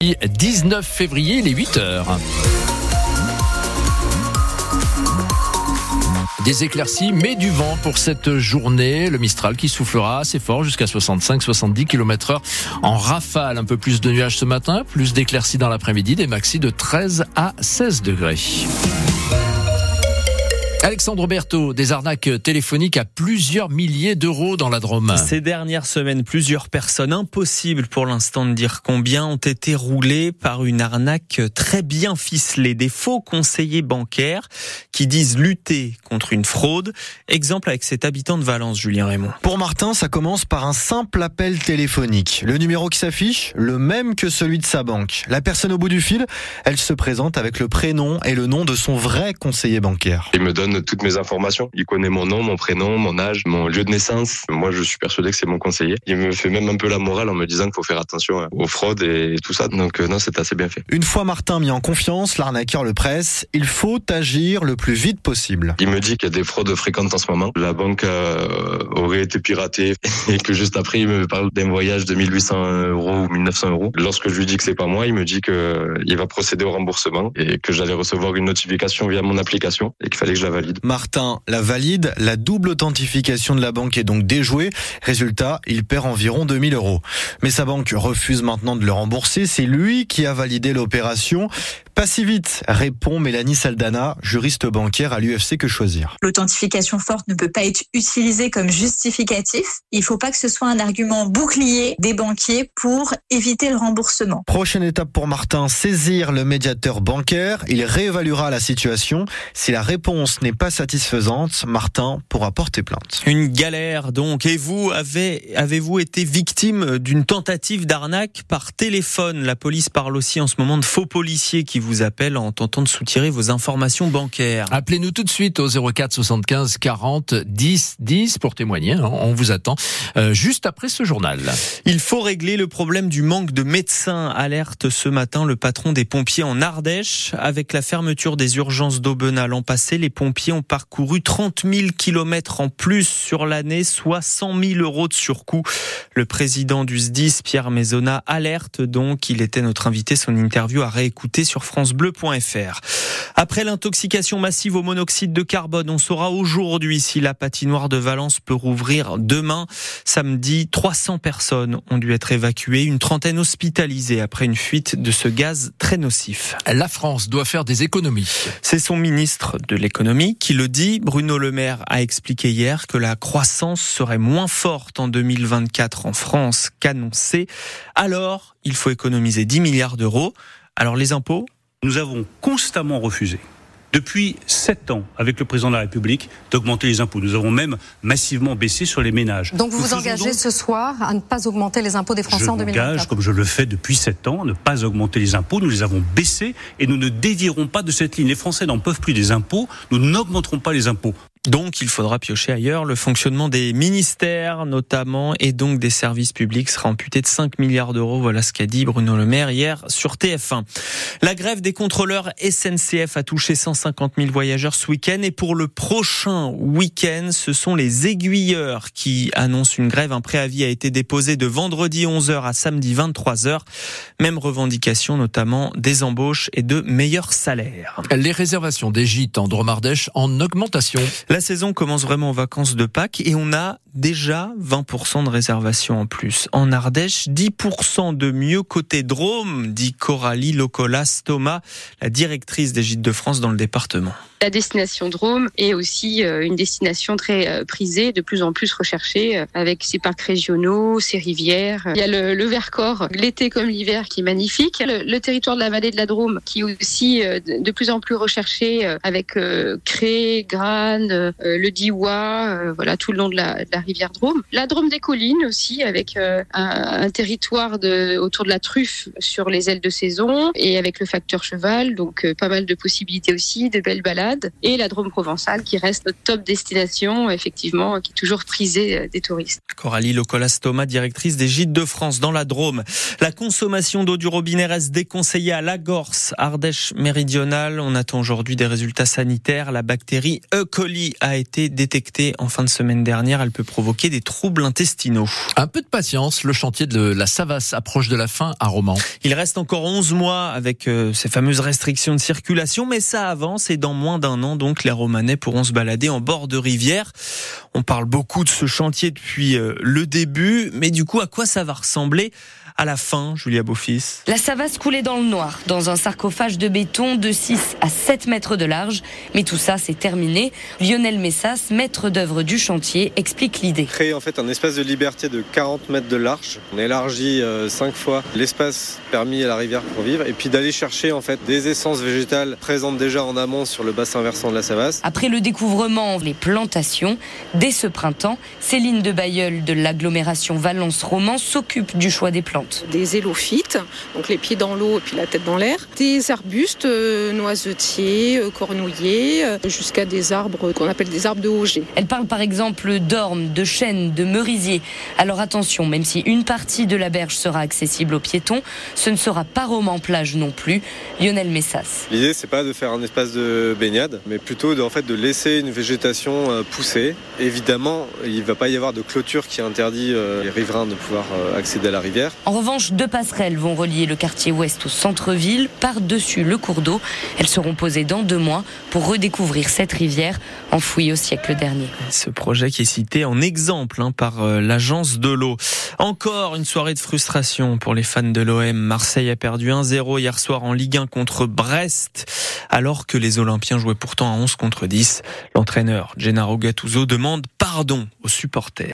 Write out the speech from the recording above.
19 février, les 8 heures. Des éclaircies, mais du vent pour cette journée. Le Mistral qui soufflera assez fort jusqu'à 65-70 km heure en rafale. Un peu plus de nuages ce matin, plus d'éclaircies dans l'après-midi, des maxis de 13 à 16 degrés. Alexandre Berthaud, des arnaques téléphoniques à plusieurs milliers d'euros dans la Drôme. Ces dernières semaines, plusieurs personnes, impossible pour l'instant de dire combien, ont été roulées par une arnaque très bien ficelée. Des faux conseillers bancaires qui disent lutter contre une fraude. Exemple avec cet habitant de Valence, Julien Raymond. Pour Martin, ça commence par un simple appel téléphonique. Le numéro qui s'affiche, le même que celui de sa banque. La personne au bout du fil, elle se présente avec le prénom et le nom de son vrai conseiller bancaire. Il me donne toutes mes informations. Il connaît mon nom, mon prénom, mon âge, mon lieu de naissance. Moi, je suis persuadé que c'est mon conseiller. Il me fait même un peu la morale en me disant qu'il faut faire attention aux fraudes et tout ça. Donc euh, non, c'est assez bien fait. Une fois Martin mis en confiance, l'arnaqueur le presse. Il faut agir le plus vite possible. Il me dit qu'il y a des fraudes fréquentes en ce moment. La banque euh, aurait été piratée et que juste après, il me parle d'un voyage de 1800 euros ou 1900 euros. Lorsque je lui dis que c'est pas moi, il me dit que euh, il va procéder au remboursement et que j'allais recevoir une notification via mon application et qu'il fallait que je la Martin la valide, la double authentification de la banque est donc déjouée. Résultat, il perd environ 2000 euros. Mais sa banque refuse maintenant de le rembourser. C'est lui qui a validé l'opération. Pas si vite, répond Mélanie Saldana, juriste bancaire à l'UFC Que Choisir. L'authentification forte ne peut pas être utilisée comme justificatif. Il ne faut pas que ce soit un argument bouclier des banquiers pour éviter le remboursement. Prochaine étape pour Martin, saisir le médiateur bancaire. Il réévaluera la situation. Si la réponse n'est pas satisfaisante, Martin pourra porter plainte. Une galère donc. Et vous, avez, avez-vous été victime d'une tentative d'arnaque par téléphone? La police parle aussi en ce moment de faux policiers qui vous appellent en tentant de soutirer vos informations bancaires. Appelez-nous tout de suite au 04 75 40 10 10 pour témoigner. Hein. On vous attend euh, juste après ce journal. Il faut régler le problème du manque de médecins. Alerte ce matin le patron des pompiers en Ardèche. Avec la fermeture des urgences d'Aubenas l'an passé, les pompiers ont parcouru 30 000 kilomètres en plus sur l'année, soit 100 000 euros de surcoût. Le président du SDIS, Pierre Maisonna, alerte donc. Il était notre invité. Son interview à réécouter sur francebleu.fr. Après l'intoxication massive au monoxyde de carbone, on saura aujourd'hui si la patinoire de Valence peut rouvrir demain. Samedi, 300 personnes ont dû être évacuées, une trentaine hospitalisées après une fuite de ce gaz très nocif. La France doit faire des économies. C'est son ministre de l'économie qui le dit. Bruno Le Maire a expliqué hier que la croissance serait moins forte en 2024 en France qu'annoncé. Alors, il faut économiser 10 milliards d'euros. Alors les impôts Nous avons constamment refusé depuis sept ans avec le président de la République d'augmenter les impôts. Nous avons même massivement baissé sur les ménages. Donc vous vous engagez ce soir à ne pas augmenter les impôts des Français je en 2024 comme je le fais depuis sept ans, à ne pas augmenter les impôts. Nous les avons baissés et nous ne dévierons pas de cette ligne. Les Français n'en peuvent plus des impôts. Nous n'augmenterons pas les impôts. Donc, il faudra piocher ailleurs. Le fonctionnement des ministères, notamment, et donc des services publics sera amputé de 5 milliards d'euros. Voilà ce qu'a dit Bruno Le Maire hier sur TF1. La grève des contrôleurs SNCF a touché 150 000 voyageurs ce week-end. Et pour le prochain week-end, ce sont les aiguilleurs qui annoncent une grève. Un préavis a été déposé de vendredi 11h à samedi 23h. Même revendication, notamment des embauches et de meilleurs salaires. Les réservations des gîtes en Dromardèche en augmentation. La saison commence vraiment en vacances de Pâques et on a déjà 20% de réservations en plus. En Ardèche, 10% de mieux côté Drôme, dit Coralie Locolas Thomas, la directrice des Gîtes de France dans le département. La destination Drôme est aussi euh, une destination très euh, prisée, de plus en plus recherchée, euh, avec ses parcs régionaux, ses rivières. Il y a le, le Vercors, l'été comme l'hiver, qui est magnifique. Le, territoire de la vallée de la Drôme, qui est aussi de plus en plus recherché, avec Cré, Grane, le Diwa, voilà, tout le long de la, de la, rivière Drôme. La Drôme des collines aussi, avec un, un, territoire de, autour de la truffe sur les ailes de saison, et avec le facteur cheval, donc pas mal de possibilités aussi, de belles balades et la Drôme provençale qui reste notre top destination, effectivement, qui est toujours prisée des touristes. Coralie Locolas-Thomas, directrice des Gîtes de France dans la Drôme. La consommation d'eau du robinet reste déconseillée à Lagorce, Ardèche méridionale. On attend aujourd'hui des résultats sanitaires. La bactérie E. coli a été détectée en fin de semaine dernière. Elle peut provoquer des troubles intestinaux. Un peu de patience, le chantier de la Savas approche de la fin à Romans. Il reste encore 11 mois avec euh, ces fameuses restrictions de circulation, mais ça avance et dans moins d'un an, donc, les Romanais pourront se balader en bord de rivière. On parle beaucoup de ce chantier depuis euh, le début, mais du coup, à quoi ça va ressembler à la fin, Julia Beaufils? La Savas coulait dans le noir, dans un sarcophage de béton de 6 à 7 mètres de large. Mais tout ça, c'est terminé. Lionel Messas, maître d'œuvre du chantier, explique l'idée. Créer en fait un espace de liberté de 40 mètres de large. On élargit 5 euh, fois l'espace permis à la rivière pour vivre et puis d'aller chercher en fait des essences végétales présentes déjà en amont sur le bassin versant de la Savas. Après le découvrement, les plantations, dès ce printemps, Céline de Bayeul de l'agglomération Valence-Roman s'occupe du choix des plantes. Des élophytes, donc les pieds dans l'eau et puis la tête dans l'air. Des arbustes euh, noisetiers, euh, cornouillers, euh, jusqu'à des arbres qu'on appelle des arbres de Auger. Elle parle par exemple de chênes, de merisiers. Alors attention, même si une partie de la berge sera accessible aux piétons, ce ne sera pas roman plage non plus. Lionel Messas. L'idée c'est pas de faire un espace de baignade, mais plutôt de, en fait, de laisser une végétation pousser. Évidemment, il ne va pas y avoir de clôture qui interdit les riverains de pouvoir accéder à la rivière. En revanche, deux passerelles vont relier le quartier ouest au centre-ville par-dessus le cours d'eau. Elles seront posées dans deux mois pour redécouvrir cette rivière enfouie au siècle dernier. Ce projet qui est cité en exemple hein, par euh, l'agence de l'eau. Encore une soirée de frustration pour les fans de l'OM. Marseille a perdu 1-0 hier soir en Ligue 1 contre Brest, alors que les Olympiens jouaient pourtant à 11 contre 10. L'entraîneur Gennaro Gattuso demande pardon aux supporters.